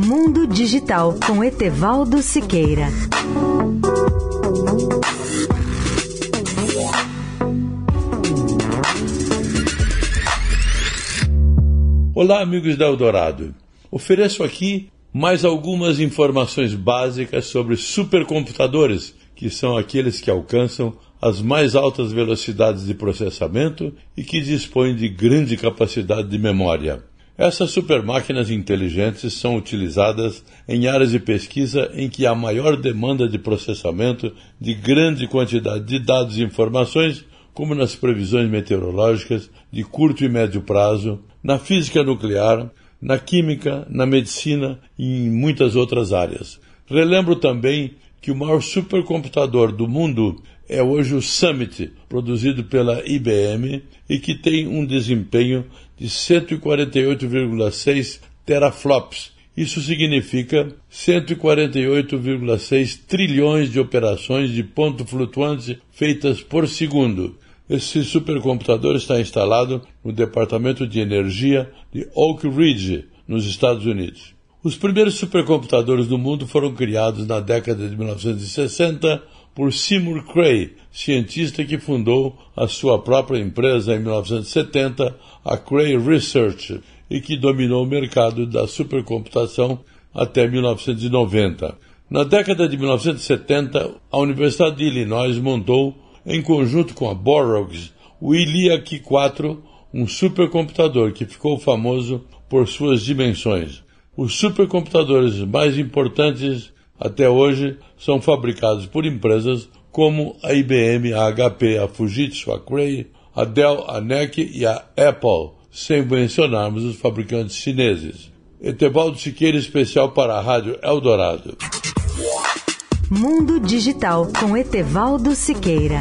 Mundo Digital com Etevaldo Siqueira. Olá, amigos da Eldorado. Ofereço aqui mais algumas informações básicas sobre supercomputadores, que são aqueles que alcançam as mais altas velocidades de processamento e que dispõem de grande capacidade de memória. Essas supermáquinas inteligentes são utilizadas em áreas de pesquisa em que há maior demanda de processamento de grande quantidade de dados e informações, como nas previsões meteorológicas de curto e médio prazo, na física nuclear, na química, na medicina e em muitas outras áreas. Relembro também que o maior supercomputador do mundo é hoje o Summit, produzido pela IBM e que tem um desempenho de 148,6 teraflops. Isso significa 148,6 trilhões de operações de ponto flutuante feitas por segundo. Esse supercomputador está instalado no Departamento de Energia de Oak Ridge, nos Estados Unidos. Os primeiros supercomputadores do mundo foram criados na década de 1960 por Seymour Cray, cientista que fundou a sua própria empresa em 1970, a Cray Research, e que dominou o mercado da supercomputação até 1990. Na década de 1970, a Universidade de Illinois montou, em conjunto com a Burroughs, o ELIAC 4, um supercomputador que ficou famoso por suas dimensões. Os supercomputadores mais importantes até hoje são fabricados por empresas como a IBM, a HP, a Fujitsu, a Cray, a Dell, a NEC e a Apple, sem mencionarmos os fabricantes chineses. Etevaldo Siqueira, especial para a Rádio Eldorado. Mundo Digital com Etevaldo Siqueira.